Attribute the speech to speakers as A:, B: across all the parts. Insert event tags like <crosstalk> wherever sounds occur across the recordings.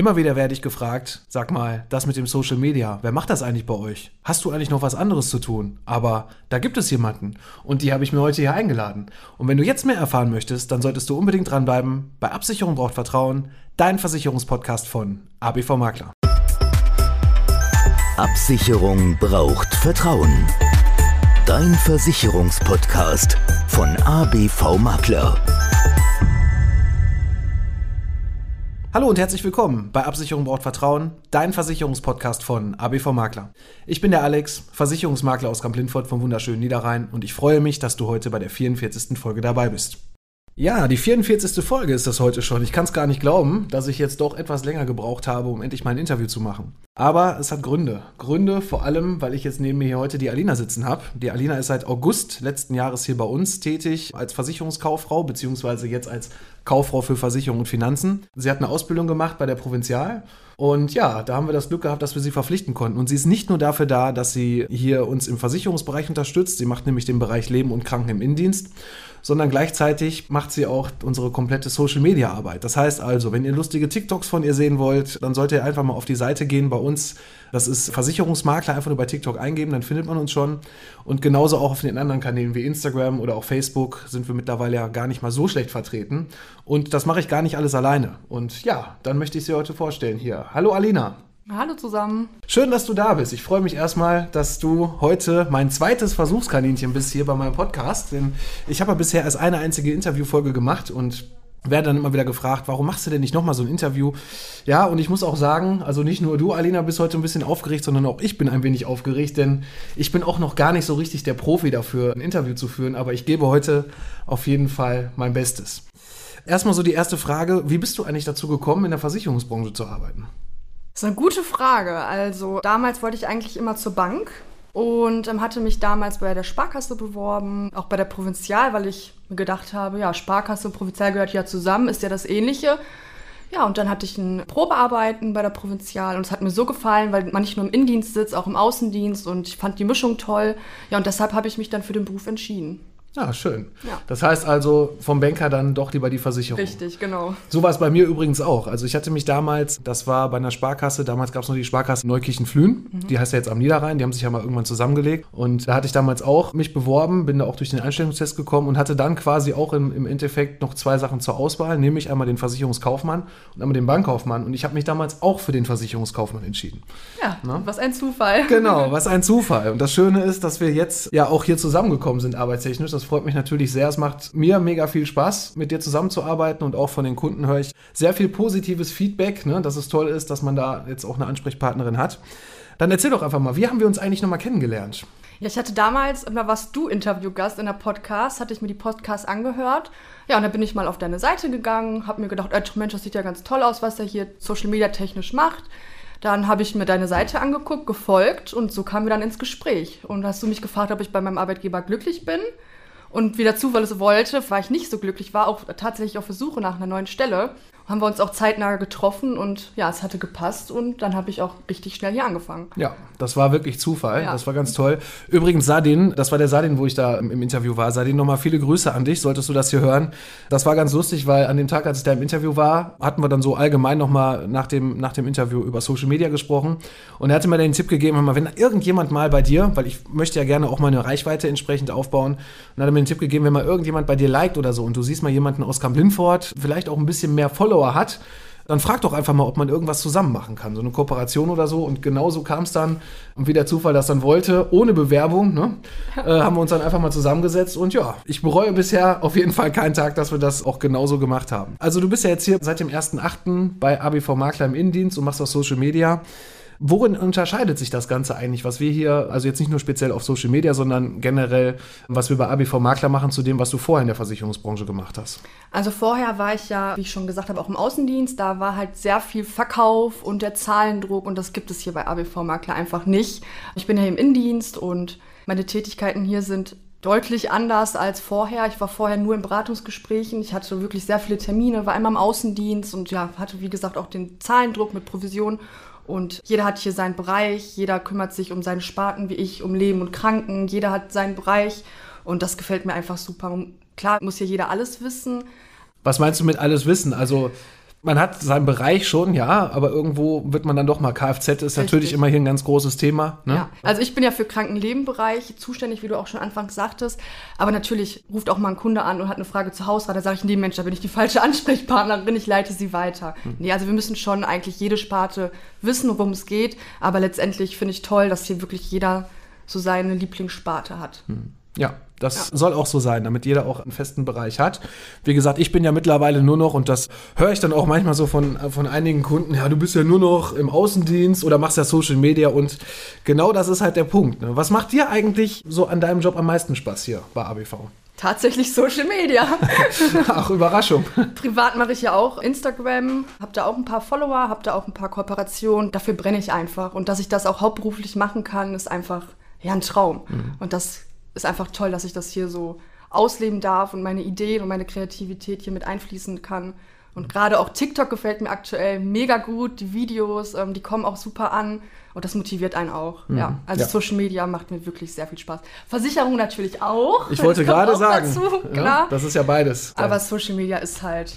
A: Immer wieder werde ich gefragt, sag mal, das mit dem Social Media, wer macht das eigentlich bei euch? Hast du eigentlich noch was anderes zu tun? Aber da gibt es jemanden und die habe ich mir heute hier eingeladen. Und wenn du jetzt mehr erfahren möchtest, dann solltest du unbedingt dranbleiben. Bei Absicherung braucht Vertrauen, dein Versicherungspodcast von ABV Makler.
B: Absicherung braucht Vertrauen. Dein Versicherungspodcast von ABV Makler.
A: Hallo und herzlich willkommen bei Absicherung braucht Vertrauen, dein Versicherungspodcast von ABV Makler. Ich bin der Alex, Versicherungsmakler aus Kamp-Lindfort vom wunderschönen Niederrhein und ich freue mich, dass du heute bei der 44. Folge dabei bist. Ja, die 44. Folge ist das heute schon. Ich kann es gar nicht glauben, dass ich jetzt doch etwas länger gebraucht habe, um endlich mein Interview zu machen. Aber es hat Gründe. Gründe vor allem, weil ich jetzt neben mir hier heute die Alina sitzen habe. Die Alina ist seit August letzten Jahres hier bei uns tätig als Versicherungskauffrau, beziehungsweise jetzt als Kauffrau für Versicherung und Finanzen. Sie hat eine Ausbildung gemacht bei der Provinzial und ja, da haben wir das Glück gehabt, dass wir sie verpflichten konnten. Und sie ist nicht nur dafür da, dass sie hier uns im Versicherungsbereich unterstützt, sie macht nämlich den Bereich Leben und Kranken im Innendienst, sondern gleichzeitig macht sie auch unsere komplette Social Media Arbeit. Das heißt also, wenn ihr lustige TikToks von ihr sehen wollt, dann solltet ihr einfach mal auf die Seite gehen bei uns. Das ist Versicherungsmakler, einfach nur bei TikTok eingeben, dann findet man uns schon. Und genauso auch auf den anderen Kanälen wie Instagram oder auch Facebook sind wir mittlerweile ja gar nicht mal so schlecht vertreten. Und das mache ich gar nicht alles alleine. Und ja, dann möchte ich sie heute vorstellen hier. Hallo Alina.
C: Hallo zusammen.
A: Schön, dass du da bist. Ich freue mich erstmal, dass du heute mein zweites Versuchskaninchen bist hier bei meinem Podcast. Denn ich habe ja bisher erst eine einzige Interviewfolge gemacht und werde dann immer wieder gefragt, warum machst du denn nicht nochmal so ein Interview? Ja, und ich muss auch sagen, also nicht nur du, Alina, bist heute ein bisschen aufgeregt, sondern auch ich bin ein wenig aufgeregt, denn ich bin auch noch gar nicht so richtig der Profi dafür, ein Interview zu führen, aber ich gebe heute auf jeden Fall mein Bestes. Erstmal so die erste Frage, wie bist du eigentlich dazu gekommen, in der Versicherungsbranche zu arbeiten?
C: Das ist eine gute Frage. Also damals wollte ich eigentlich immer zur Bank und ähm, hatte mich damals bei der Sparkasse beworben, auch bei der Provinzial, weil ich gedacht habe, ja, Sparkasse und Provinzial gehört ja zusammen, ist ja das Ähnliche. Ja, und dann hatte ich ein Probearbeiten bei der Provinzial und es hat mir so gefallen, weil man nicht nur im Innendienst sitzt, auch im Außendienst und ich fand die Mischung toll. Ja, und deshalb habe ich mich dann für den Beruf entschieden.
A: Ja, schön. Ja. Das heißt also vom Banker dann doch lieber die Versicherung.
C: Richtig, genau.
A: So war es bei mir übrigens auch. Also ich hatte mich damals, das war bei einer Sparkasse, damals gab es noch die Sparkasse Neukirchen-Flühen, mhm. die heißt ja jetzt am Niederrhein, die haben sich ja mal irgendwann zusammengelegt. Und da hatte ich damals auch mich beworben, bin da auch durch den Einstellungstest gekommen und hatte dann quasi auch im, im Endeffekt noch zwei Sachen zur Auswahl, nämlich einmal den Versicherungskaufmann und einmal den Bankkaufmann. Und ich habe mich damals auch für den Versicherungskaufmann entschieden.
C: Ja, Na? was ein Zufall.
A: Genau, <laughs> was ein Zufall. Und das Schöne ist, dass wir jetzt ja auch hier zusammengekommen sind arbeitstechnisch. Das freut mich natürlich sehr. Es macht mir mega viel Spaß, mit dir zusammenzuarbeiten und auch von den Kunden höre ich sehr viel positives Feedback, ne, dass es toll ist, dass man da jetzt auch eine Ansprechpartnerin hat. Dann erzähl doch einfach mal, wie haben wir uns eigentlich nochmal kennengelernt?
C: Ja, ich hatte damals, immer was du Interviewgast in der Podcast, hatte ich mir die Podcast angehört. Ja, und dann bin ich mal auf deine Seite gegangen, habe mir gedacht, äh, Mensch, das sieht ja ganz toll aus, was er hier Social Media technisch macht. Dann habe ich mir deine Seite angeguckt, gefolgt und so kamen wir dann ins Gespräch. Und hast du mich gefragt, ob ich bei meinem Arbeitgeber glücklich bin. Und wie der Zufall es wollte, war ich nicht so glücklich, war auch tatsächlich auf der Suche nach einer neuen Stelle haben wir uns auch zeitnah getroffen und ja, es hatte gepasst und dann habe ich auch richtig schnell hier angefangen.
A: Ja, das war wirklich Zufall. Ja. Das war ganz toll. Übrigens, Sadin, das war der Sadin, wo ich da im Interview war. Sadin, nochmal viele Grüße an dich, solltest du das hier hören. Das war ganz lustig, weil an dem Tag, als ich da im Interview war, hatten wir dann so allgemein nochmal nach dem, nach dem Interview über Social Media gesprochen. Und er hatte mir den Tipp gegeben, wenn irgendjemand mal bei dir, weil ich möchte ja gerne auch meine Reichweite entsprechend aufbauen, und hat er mir den Tipp gegeben, wenn mal irgendjemand bei dir liked oder so und du siehst mal jemanden aus Camp Lindfort, vielleicht auch ein bisschen mehr Follower Follower hat, dann frag doch einfach mal, ob man irgendwas zusammen machen kann, so eine Kooperation oder so. Und genauso kam es dann, und wie der Zufall das dann wollte, ohne Bewerbung, ne, äh, haben wir uns dann einfach mal zusammengesetzt. Und ja, ich bereue bisher auf jeden Fall keinen Tag, dass wir das auch genauso gemacht haben. Also du bist ja jetzt hier seit dem 1.8. bei ABV Makler im Innendienst und machst auch Social Media. Worin unterscheidet sich das Ganze eigentlich, was wir hier, also jetzt nicht nur speziell auf Social Media, sondern generell, was wir bei ABV Makler machen, zu dem, was du vorher in der Versicherungsbranche gemacht hast?
C: Also vorher war ich ja, wie ich schon gesagt habe, auch im Außendienst. Da war halt sehr viel Verkauf und der Zahlendruck und das gibt es hier bei ABV Makler einfach nicht. Ich bin ja im Innendienst und meine Tätigkeiten hier sind deutlich anders als vorher. Ich war vorher nur in Beratungsgesprächen. Ich hatte wirklich sehr viele Termine, war einmal im Außendienst und ja, hatte wie gesagt auch den Zahlendruck mit Provision und jeder hat hier seinen Bereich, jeder kümmert sich um seine Sparten wie ich, um Leben und Kranken, jeder hat seinen Bereich und das gefällt mir einfach super. Klar muss hier jeder alles wissen.
A: Was meinst du mit alles wissen? Also man hat seinen Bereich schon, ja, aber irgendwo wird man dann doch mal Kfz ist Richtig. natürlich immer hier ein ganz großes Thema. Ne?
C: Ja, also ich bin ja für Krankenlebenbereich zuständig, wie du auch schon anfangs sagtest. Aber natürlich ruft auch mal ein Kunde an und hat eine Frage zu Hausrat. Da sage ich, nee, Mensch, da bin ich die falsche <laughs> Ansprechpartnerin, ich leite sie weiter. Hm. Nee, also wir müssen schon eigentlich jede Sparte wissen, worum es geht. Aber letztendlich finde ich toll, dass hier wirklich jeder so seine Lieblingssparte hat.
A: Hm. Ja, das ja. soll auch so sein, damit jeder auch einen festen Bereich hat. Wie gesagt, ich bin ja mittlerweile nur noch, und das höre ich dann auch manchmal so von, von einigen Kunden, ja, du bist ja nur noch im Außendienst oder machst ja Social Media und genau das ist halt der Punkt. Ne? Was macht dir eigentlich so an deinem Job am meisten Spaß hier bei ABV?
C: Tatsächlich Social Media. <laughs>
A: Ach, Überraschung.
C: Privat mache ich ja auch Instagram, habe da auch ein paar Follower, habe da auch ein paar Kooperationen. Dafür brenne ich einfach. Und dass ich das auch hauptberuflich machen kann, ist einfach ja ein Traum. Mhm. Und das ist einfach toll, dass ich das hier so ausleben darf und meine Ideen und meine Kreativität hier mit einfließen kann. Und gerade auch TikTok gefällt mir aktuell mega gut. Die Videos, ähm, die kommen auch super an. Und das motiviert einen auch. Mhm. Ja, also ja. Social Media macht mir wirklich sehr viel Spaß. Versicherung natürlich auch.
A: Ich wollte <laughs> gerade sagen, dazu, ja, das ist ja beides.
C: Aber Social Media ist halt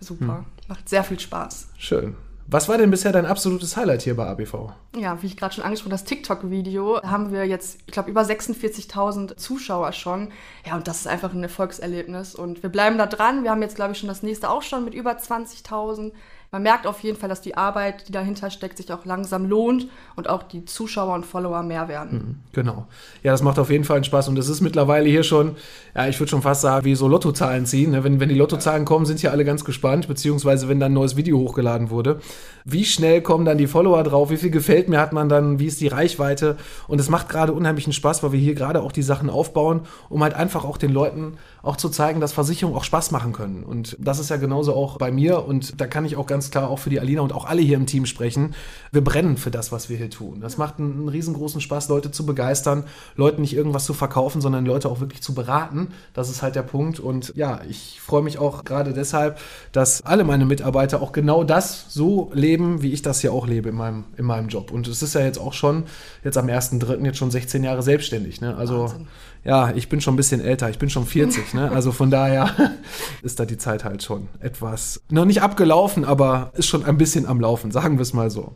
C: super. Mhm. Macht sehr viel Spaß.
A: Schön. Was war denn bisher dein absolutes Highlight hier bei ABV?
C: Ja, wie ich gerade schon angesprochen habe, das TikTok-Video. Haben wir jetzt, ich glaube, über 46.000 Zuschauer schon. Ja, und das ist einfach ein Erfolgserlebnis. Und wir bleiben da dran. Wir haben jetzt, glaube ich, schon das nächste auch schon mit über 20.000 man merkt auf jeden Fall, dass die Arbeit, die dahinter steckt, sich auch langsam lohnt und auch die Zuschauer und Follower mehr werden. Mhm,
A: genau. Ja, das macht auf jeden Fall Spaß und es ist mittlerweile hier schon, ja, ich würde schon fast sagen, wie so Lottozahlen ziehen. Ne? Wenn, wenn die Lottozahlen kommen, sind ja alle ganz gespannt, beziehungsweise wenn dann ein neues Video hochgeladen wurde. Wie schnell kommen dann die Follower drauf? Wie viel gefällt mir hat man dann? Wie ist die Reichweite? Und es macht gerade unheimlichen Spaß, weil wir hier gerade auch die Sachen aufbauen, um halt einfach auch den Leuten auch zu zeigen, dass Versicherungen auch Spaß machen können. Und das ist ja genauso auch bei mir und da kann ich auch ganz klar auch für die Alina und auch alle hier im Team sprechen. Wir brennen für das, was wir hier tun. Das macht einen, einen riesengroßen Spaß, Leute zu begeistern, Leuten nicht irgendwas zu verkaufen, sondern Leute auch wirklich zu beraten. Das ist halt der Punkt. Und ja, ich freue mich auch gerade deshalb, dass alle meine Mitarbeiter auch genau das so leben, wie ich das hier auch lebe in meinem, in meinem Job. Und es ist ja jetzt auch schon, jetzt am 1.3. jetzt schon 16 Jahre selbstständig. Ne? Also Wahnsinn ja, ich bin schon ein bisschen älter, ich bin schon 40, ne? Also von daher <laughs> ist da die Zeit halt schon etwas, noch nicht abgelaufen, aber ist schon ein bisschen am Laufen, sagen wir es mal so.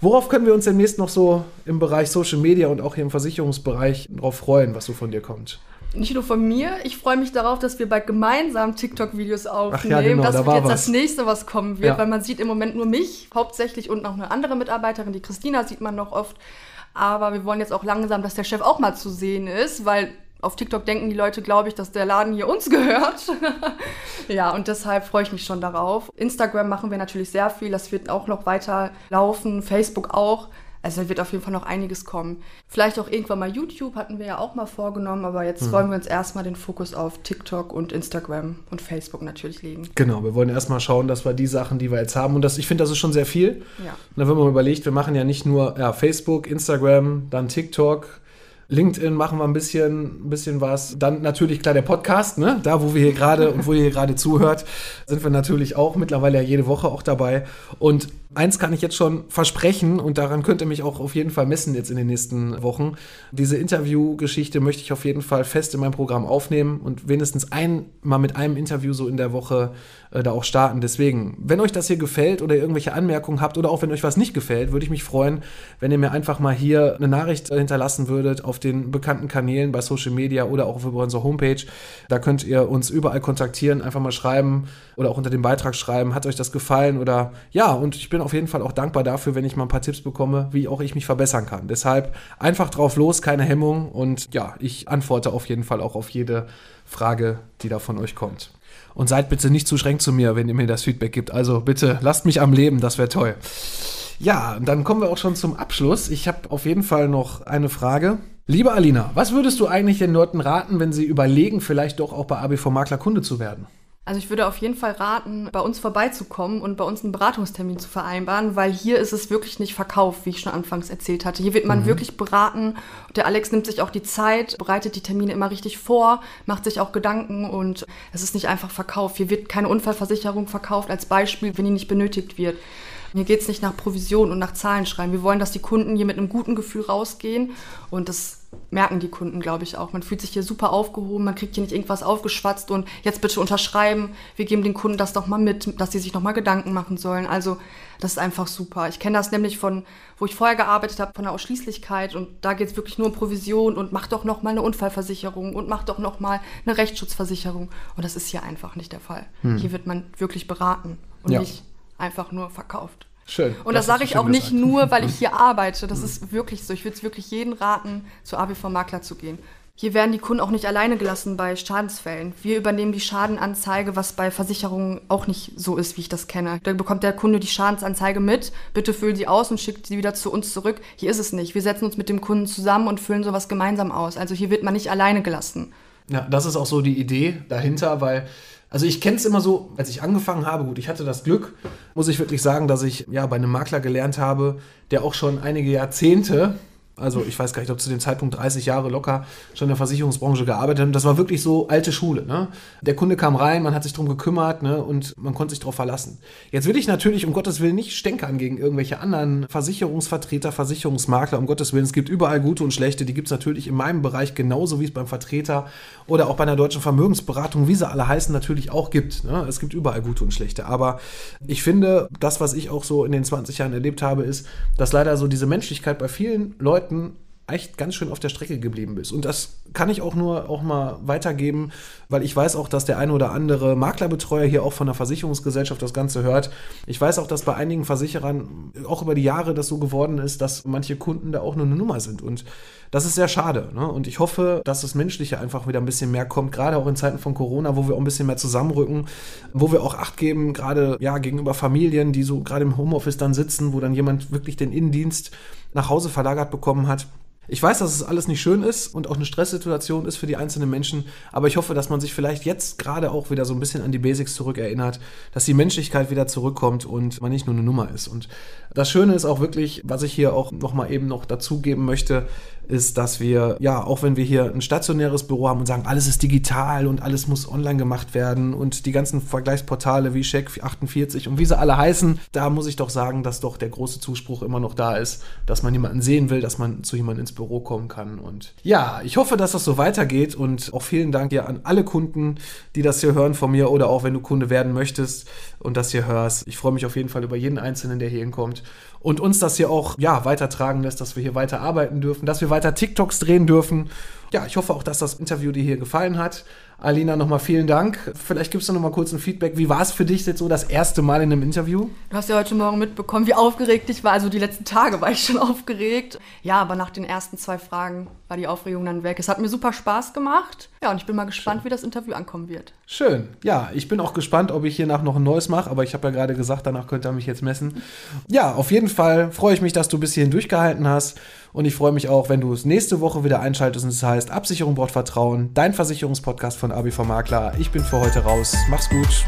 A: Worauf können wir uns demnächst noch so im Bereich Social Media und auch hier im Versicherungsbereich drauf freuen, was so von dir kommt?
C: nicht nur von mir, ich freue mich darauf, dass wir bald gemeinsam TikTok-Videos aufnehmen. Ja, genau, das da wird jetzt was. das nächste, was kommen wird, ja. weil man sieht im Moment nur mich hauptsächlich und noch eine andere Mitarbeiterin, die Christina sieht man noch oft. Aber wir wollen jetzt auch langsam, dass der Chef auch mal zu sehen ist, weil auf TikTok denken die Leute, glaube ich, dass der Laden hier uns gehört. <laughs> ja, und deshalb freue ich mich schon darauf. Instagram machen wir natürlich sehr viel, das wird auch noch weiter laufen, Facebook auch. Also da wird auf jeden Fall noch einiges kommen. Vielleicht auch irgendwann mal YouTube, hatten wir ja auch mal vorgenommen, aber jetzt hm. wollen wir uns erstmal den Fokus auf TikTok und Instagram und Facebook natürlich legen.
A: Genau, wir wollen erstmal schauen, dass wir die Sachen, die wir jetzt haben, und das, ich finde, das ist schon sehr viel. Ja. Und dann, wenn man überlegt, wir machen ja nicht nur ja, Facebook, Instagram, dann TikTok, LinkedIn machen wir ein bisschen, ein bisschen was. Dann natürlich klar der Podcast, ne? Da, wo wir hier gerade und wo ihr hier gerade <laughs> zuhört, sind wir natürlich auch mittlerweile ja jede Woche auch dabei. Und eins kann ich jetzt schon versprechen und daran könnt ihr mich auch auf jeden Fall messen jetzt in den nächsten Wochen. Diese Interviewgeschichte möchte ich auf jeden Fall fest in meinem Programm aufnehmen und wenigstens einmal mit einem Interview so in der Woche äh, da auch starten. Deswegen, wenn euch das hier gefällt oder irgendwelche Anmerkungen habt oder auch wenn euch was nicht gefällt, würde ich mich freuen, wenn ihr mir einfach mal hier eine Nachricht äh, hinterlassen würdet auf den bekannten Kanälen bei Social Media oder auch über unsere Homepage. Da könnt ihr uns überall kontaktieren, einfach mal schreiben oder auch unter dem Beitrag schreiben, hat euch das gefallen oder ja, und ich bin bin auf jeden Fall auch dankbar dafür, wenn ich mal ein paar Tipps bekomme, wie auch ich mich verbessern kann. Deshalb einfach drauf los, keine Hemmung und ja, ich antworte auf jeden Fall auch auf jede Frage, die da von euch kommt. Und seid bitte nicht zu streng zu mir, wenn ihr mir das Feedback gibt. Also bitte lasst mich am Leben, das wäre toll. Ja, dann kommen wir auch schon zum Abschluss. Ich habe auf jeden Fall noch eine Frage. Liebe Alina, was würdest du eigentlich den Leuten raten, wenn sie überlegen, vielleicht doch auch bei ABV Makler Kunde zu werden?
C: Also ich würde auf jeden Fall raten, bei uns vorbeizukommen und bei uns einen Beratungstermin zu vereinbaren, weil hier ist es wirklich nicht verkauft, wie ich schon anfangs erzählt hatte. Hier wird man mhm. wirklich beraten. Der Alex nimmt sich auch die Zeit, bereitet die Termine immer richtig vor, macht sich auch Gedanken und es ist nicht einfach verkauft. Hier wird keine Unfallversicherung verkauft als Beispiel, wenn die nicht benötigt wird. Hier geht es nicht nach Provision und nach Zahlen schreiben. Wir wollen, dass die Kunden hier mit einem guten Gefühl rausgehen und das merken die Kunden, glaube ich, auch. Man fühlt sich hier super aufgehoben, man kriegt hier nicht irgendwas aufgeschwatzt und jetzt bitte unterschreiben. Wir geben den Kunden das doch mal mit, dass sie sich noch mal Gedanken machen sollen. Also das ist einfach super. Ich kenne das nämlich von, wo ich vorher gearbeitet habe, von der Ausschließlichkeit und da geht es wirklich nur um Provision und mach doch noch mal eine Unfallversicherung und mach doch noch mal eine Rechtsschutzversicherung. Und das ist hier einfach nicht der Fall. Hm. Hier wird man wirklich beraten und ja. nicht einfach nur verkauft.
A: Schön.
C: Und das, das sage ich auch nicht gesagt. nur, weil ich <laughs> hier arbeite. Das ist wirklich so. Ich würde es wirklich jeden raten, zu ABV Makler zu gehen. Hier werden die Kunden auch nicht alleine gelassen bei Schadensfällen. Wir übernehmen die Schadenanzeige, was bei Versicherungen auch nicht so ist, wie ich das kenne. Da bekommt der Kunde die Schadensanzeige mit, bitte füllen sie aus und schickt sie wieder zu uns zurück. Hier ist es nicht. Wir setzen uns mit dem Kunden zusammen und füllen sowas gemeinsam aus. Also hier wird man nicht alleine gelassen.
A: Ja, das ist auch so die Idee dahinter, weil also ich kenne es immer so, als ich angefangen habe, gut, ich hatte das Glück, muss ich wirklich sagen, dass ich ja bei einem Makler gelernt habe, der auch schon einige Jahrzehnte also ich weiß gar nicht, ob zu dem Zeitpunkt 30 Jahre locker schon in der Versicherungsbranche gearbeitet haben. Das war wirklich so alte Schule. Ne? Der Kunde kam rein, man hat sich darum gekümmert ne? und man konnte sich darauf verlassen. Jetzt will ich natürlich um Gottes Willen nicht stänkern gegen irgendwelche anderen Versicherungsvertreter, Versicherungsmakler. Um Gottes Willen, es gibt überall gute und schlechte. Die gibt es natürlich in meinem Bereich genauso wie es beim Vertreter oder auch bei einer deutschen Vermögensberatung, wie sie alle heißen, natürlich auch gibt. Ne? Es gibt überall gute und schlechte. Aber ich finde, das, was ich auch so in den 20 Jahren erlebt habe, ist, dass leider so diese Menschlichkeit bei vielen Leuten Leuten echt ganz schön auf der Strecke geblieben bist. Und das kann ich auch nur auch mal weitergeben, weil ich weiß auch, dass der eine oder andere Maklerbetreuer hier auch von der Versicherungsgesellschaft das Ganze hört. Ich weiß auch, dass bei einigen Versicherern auch über die Jahre das so geworden ist, dass manche Kunden da auch nur eine Nummer sind. Und das ist sehr schade. Ne? Und ich hoffe, dass das Menschliche einfach wieder ein bisschen mehr kommt, gerade auch in Zeiten von Corona, wo wir auch ein bisschen mehr zusammenrücken, wo wir auch Acht geben, gerade ja, gegenüber Familien, die so gerade im Homeoffice dann sitzen, wo dann jemand wirklich den Innendienst nach Hause verlagert bekommen hat. Ich weiß, dass es alles nicht schön ist und auch eine Stresssituation ist für die einzelnen Menschen, aber ich hoffe, dass man sich vielleicht jetzt gerade auch wieder so ein bisschen an die Basics zurückerinnert, dass die Menschlichkeit wieder zurückkommt und man nicht nur eine Nummer ist. Und das Schöne ist auch wirklich, was ich hier auch nochmal eben noch dazugeben möchte, ist, dass wir, ja, auch wenn wir hier ein stationäres Büro haben und sagen, alles ist digital und alles muss online gemacht werden und die ganzen Vergleichsportale wie Check48 und wie sie alle heißen, da muss ich doch sagen, dass doch der große Zuspruch immer noch da ist, dass man jemanden sehen will, dass man zu jemandem ins Büro kommen kann. Und ja, ich hoffe, dass das so weitergeht und auch vielen Dank hier an alle Kunden, die das hier hören von mir oder auch wenn du Kunde werden möchtest und das hier hörst. Ich freue mich auf jeden Fall über jeden Einzelnen, der hier hinkommt und uns das hier auch ja, weitertragen lässt, dass wir hier weiter arbeiten dürfen, dass wir weiter TikToks drehen dürfen. Ja, ich hoffe auch, dass das Interview dir hier gefallen hat. Alina, nochmal vielen Dank. Vielleicht gibst du noch mal kurz ein Feedback. Wie war es für dich jetzt so das erste Mal in einem Interview?
C: Du hast ja heute Morgen mitbekommen, wie aufgeregt ich war. Also die letzten Tage war ich schon <laughs> aufgeregt. Ja, aber nach den ersten zwei Fragen war die Aufregung dann weg. Es hat mir super Spaß gemacht. Ja, und ich bin mal gespannt, Schön. wie das Interview ankommen wird.
A: Schön. Ja, ich bin auch gespannt, ob ich hiernach noch ein neues mache. Aber ich habe ja gerade gesagt, danach könnt ihr mich jetzt messen. Ja, auf jeden Fall freue ich mich, dass du bis hierhin durchgehalten hast. Und ich freue mich auch, wenn du es nächste Woche wieder einschaltest und es heißt Absicherung braucht Vertrauen, dein Versicherungspodcast von ABV Makler. Ich bin für heute raus. Mach's gut.